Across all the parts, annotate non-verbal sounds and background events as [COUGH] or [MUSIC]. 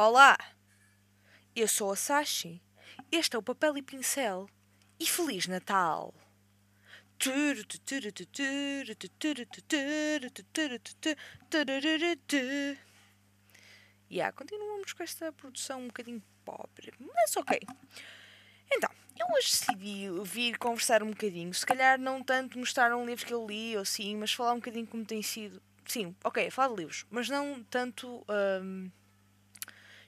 Olá, eu sou a Sashi. Este é o Papel e Pincel. E Feliz Natal! Yeah, continuamos com esta produção um bocadinho pobre, mas ok. Então, eu hoje decidi vir conversar um bocadinho. Se calhar não tanto mostrar um livro que eu li ou sim, mas falar um bocadinho como tem sido. Sim, ok, falar de livros, mas não tanto um,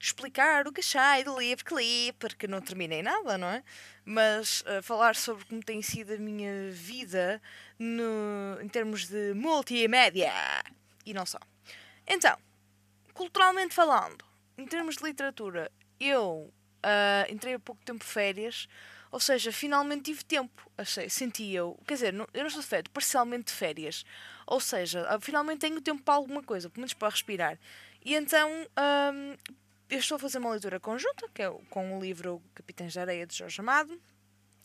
explicar o que achei do livro que li, porque não terminei nada, não é? Mas uh, falar sobre como tem sido a minha vida no, em termos de multimédia e não só. Então, culturalmente falando, em termos de literatura, eu uh, entrei há pouco tempo de férias, ou seja, finalmente tive tempo, achei, senti eu. Quer dizer, não, eu não estou de férias, parcialmente de férias. Ou seja, uh, finalmente tenho tempo para alguma coisa, pelo menos para respirar. E então um, eu estou a fazer uma leitura conjunta, que é com o livro Capitães de Areia de Jorge Amado.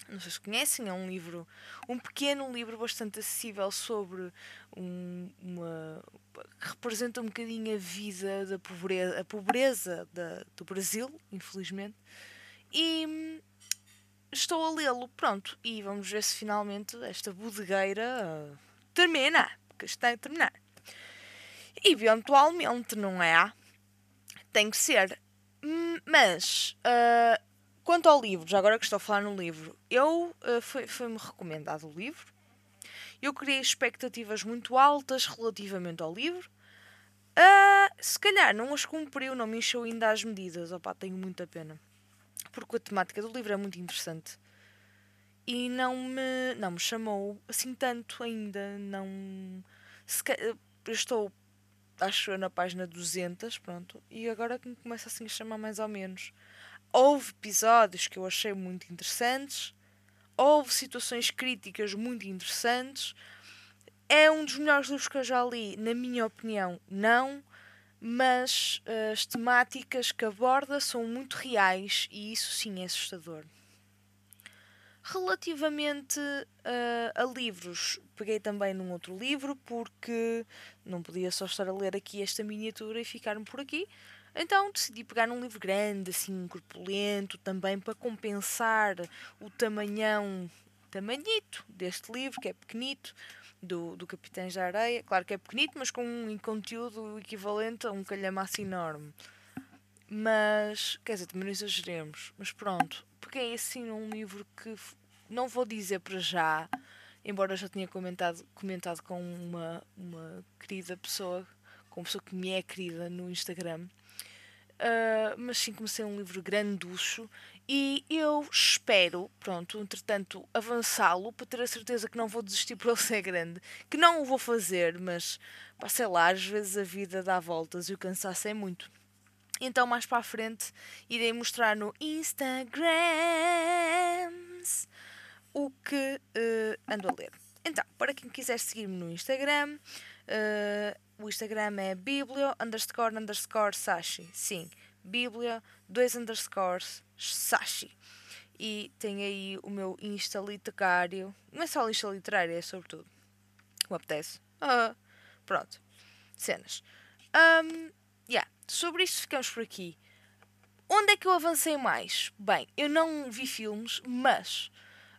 Não sei se conhecem, é um livro, um pequeno livro bastante acessível sobre um, uma. que representa um bocadinho a vida da pobreza, a pobreza da, do Brasil, infelizmente. E hum, estou a lê-lo, pronto. E vamos ver se finalmente esta bodegueira uh, termina, porque está a terminar. Eventualmente, não é? Tem que ser. Hum, mas, uh, quanto ao livro, já agora que estou a falar no livro, eu uh, foi-me foi recomendado o livro. Eu criei expectativas muito altas relativamente ao livro. Uh, se calhar não as cumpriu, não me encheu ainda as medidas. Opa, tenho muita pena. Porque a temática do livro é muito interessante. E não me, não me chamou assim tanto ainda. Não. Se, eu estou acho eu na página 200, pronto, e agora que me começa assim a chamar mais ou menos. Houve episódios que eu achei muito interessantes, houve situações críticas muito interessantes. É um dos melhores livros que eu já li, na minha opinião, não, mas uh, as temáticas que aborda são muito reais e isso sim é assustador. Relativamente uh, a livros, peguei também num outro livro porque não podia só estar a ler aqui esta miniatura e ficar-me por aqui. Então decidi pegar num livro grande, assim, corpulento, também para compensar o tamanhão, tamanhito deste livro, que é pequenito, do, do Capitães da Areia. Claro que é pequenito, mas com um conteúdo equivalente a um calhamaço enorme. Mas, quer dizer, também não exageremos. Mas pronto, peguei assim um livro que não vou dizer para já, embora já tenha comentado, comentado com uma, uma querida pessoa, com uma pessoa que me é querida no Instagram. Uh, mas sim comecei um livro granducho e eu espero, pronto, entretanto, avançá-lo para ter a certeza que não vou desistir por ele ser grande, que não o vou fazer, mas pá, sei lá, às vezes a vida dá voltas e o cansaço é muito. Então, mais para a frente, irei mostrar no Instagram o que uh, ando a ler. Então, para quem quiser seguir-me no Instagram, uh, o Instagram é biblio underscore underscore sashi. Sim, biblio, dois underscores, sashi. E tem aí o meu Insta literário. Não é só Insta literário, é sobretudo. Me apetece. Uh, pronto. Cenas. Um. Sobre isto ficamos por aqui. Onde é que eu avancei mais? Bem, eu não vi filmes, mas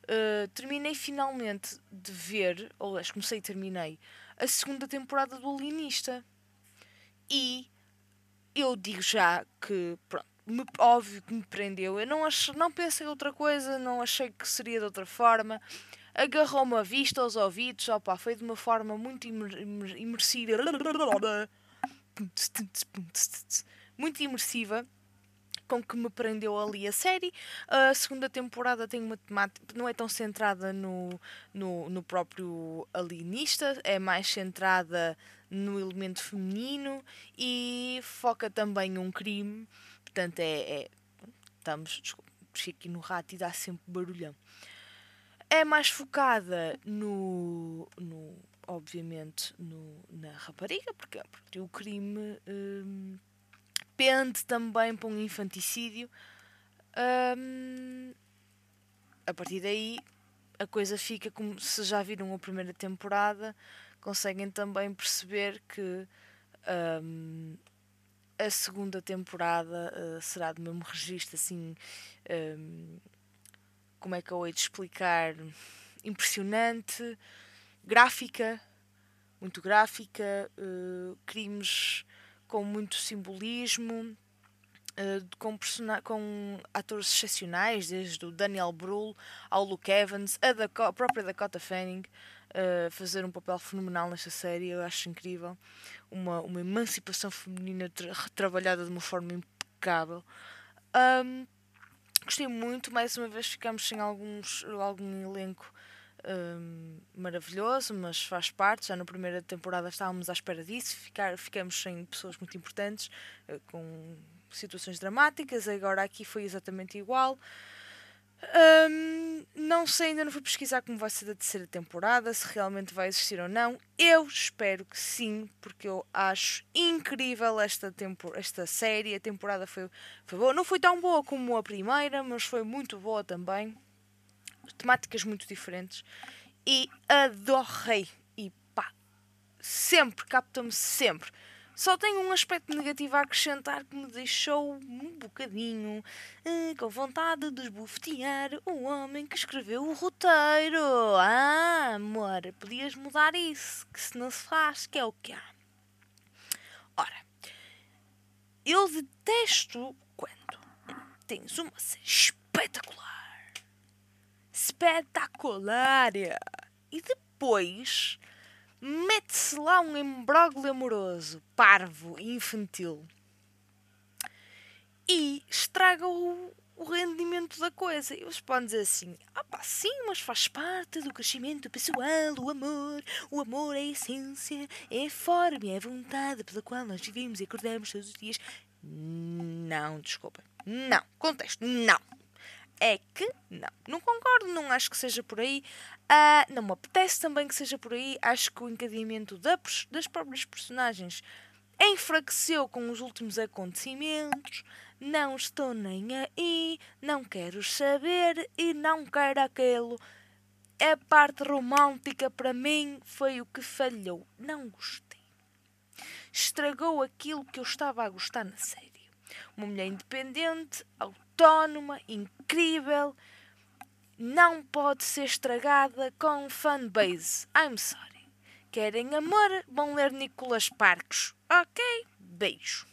uh, terminei finalmente de ver, ou acho comecei e terminei, a segunda temporada do Alienista. E eu digo já que, pronto, me, óbvio que me prendeu. Eu não, ach, não pensei outra coisa, não achei que seria de outra forma. Agarrou-me a vista, aos ouvidos, opa, foi de uma forma muito imer, imersiva. Muito imersiva com que me prendeu ali a série. A segunda temporada tem uma temática, não é tão centrada no, no, no próprio alienista, é mais centrada no elemento feminino e foca também um crime. Portanto, é. é estamos. Desculpa, aqui no rato e dá sempre barulhão. É mais focada no. no obviamente, no, na rapariga, porque, porque o crime. Hum, pende também para um infanticídio. Um, a partir daí a coisa fica como se já viram a primeira temporada, conseguem também perceber que um, a segunda temporada uh, será do mesmo registro, assim. Como é que eu hei de explicar? Impressionante, gráfica, muito gráfica, uh, crimes com muito simbolismo, uh, com, com atores excepcionais, desde o Daniel Brühl ao Luke Evans, a, a própria Dakota Fanning, uh, fazer um papel fenomenal nesta série, eu acho incrível. Uma, uma emancipação feminina tra trabalhada de uma forma impecável. Um, gostei muito, mais uma vez ficamos sem alguns, algum elenco um, maravilhoso, mas faz parte. Já na primeira temporada estávamos à espera disso, ficar, ficamos sem pessoas muito importantes, uh, com situações dramáticas. Agora aqui foi exatamente igual. Um, não sei, ainda não fui pesquisar como vai ser a terceira temporada, se realmente vai existir ou não. Eu espero que sim, porque eu acho incrível esta, tempo, esta série. A temporada foi, foi boa. Não foi tão boa como a primeira, mas foi muito boa também. Temáticas muito diferentes. E adorei. E pá, sempre, capta-me sempre. Só tem um aspecto negativo a acrescentar que me deixou um bocadinho uh, com vontade de esbofetear o homem que escreveu o roteiro. Ah, amor, podias mudar isso, que se não se faz, que é o que há. Ora, eu detesto quando tens uma espetacular, espetacular, e depois mete-se lá um embróglio amoroso, parvo infantil e estraga o, o rendimento da coisa. E eles podem dizer assim: ah pá, sim, mas faz parte do crescimento pessoal, o amor. O amor é a essência, é a forma, é a vontade pela qual nós vivemos e acordamos todos os dias. Não, desculpa. Não. Contexto, não é que não. Não concordo, não acho que seja por aí. Uh, não me apetece também que seja por aí. Acho que o encadeamento da, das próprias personagens enfraqueceu com os últimos acontecimentos. Não estou nem aí, não quero saber e não quero aquilo. A parte romântica para mim foi o que falhou. Não gostei. Estragou aquilo que eu estava a gostar na série. Uma mulher independente, autónoma, incrível, não pode ser estragada com fanbase. I'm sorry. Querem amor? Vão ler Nicolas Parques. Ok, beijo.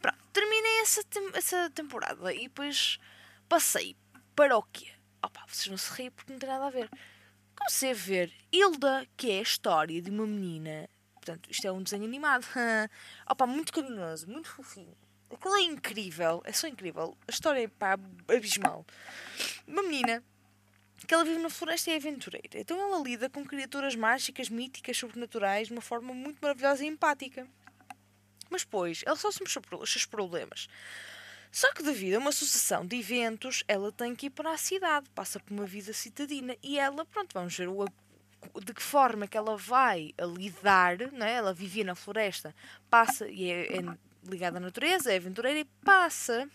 Pronto, terminei essa, tem essa temporada e depois passei para o quê? Opa, vocês não se riem porque não tem nada a ver. Comecei a ver Hilda, que é a história de uma menina. Portanto, isto é um desenho animado. [LAUGHS] Opa, muito carinhoso, muito fofinho Aquilo é incrível, é só incrível. A história é pá, abismal. Uma menina que ela vive na floresta e é aventureira. Então ela lida com criaturas mágicas, míticas, sobrenaturais de uma forma muito maravilhosa e empática. Mas depois, ela só se os seus problemas. Só que devido a uma sucessão de eventos, ela tem que ir para a cidade, passa por uma vida citadina e ela, pronto, vamos ver o, de que forma que ela vai lidar, né? ela vivia na floresta, passa e é, é ligada à natureza, é aventureira e passa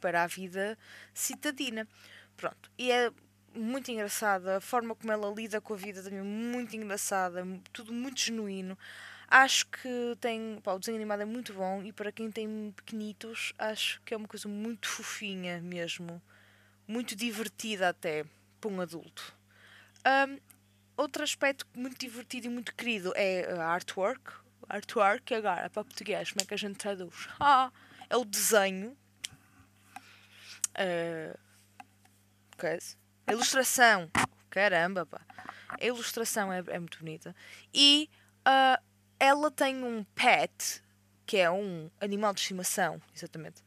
para a vida citadina. Pronto. E é muito engraçada, a forma como ela lida com a vida também é muito engraçada, tudo muito genuíno. Acho que tem. Pá, o desenho animado é muito bom e para quem tem pequenitos, acho que é uma coisa muito fofinha mesmo. Muito divertida até para um adulto. Um, outro aspecto muito divertido e muito querido é a artwork, artwork agora para português, como é que a gente traduz? Ah, é o desenho. Uh, a ilustração. Caramba, pá. A ilustração é, é muito bonita. E uh, ela tem um pet, que é um animal de estimação, exatamente.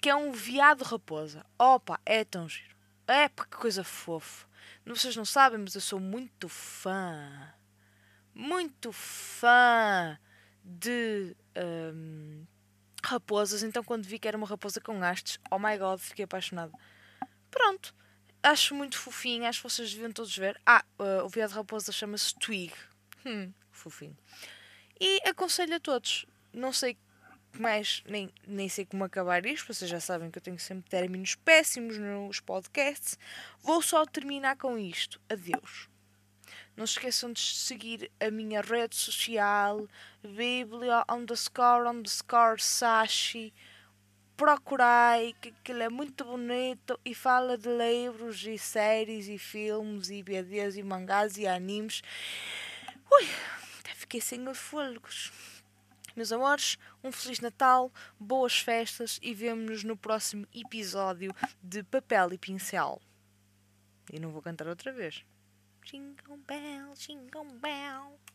Que é um viado raposa. Opa, é tão giro. É, que coisa fofa. Vocês não sabem, mas eu sou muito fã. Muito fã de um, raposas, então quando vi que era uma raposa com hastes, oh my god, fiquei apaixonada. Pronto, acho muito fofinho, acho que vocês deviam todos ver. Ah, uh, o viado raposa chama-se Twig. Hum, fofinho. E aconselho a todos, não sei mais, nem, nem sei como acabar isto, vocês já sabem que eu tenho sempre términos péssimos nos podcasts. Vou só terminar com isto. Adeus. Não se esqueçam de seguir a minha rede social, Bíblia underscore underscore Sashi. Procurai, que aquilo é muito bonito e fala de livros e séries e filmes e BDs e mangás e animes. Ui, até fiquei sem os fôlegos. Meus amores, um Feliz Natal, boas festas e vemo-nos no próximo episódio de Papel e Pincel. E não vou cantar outra vez. Jingle bell, jingle bell.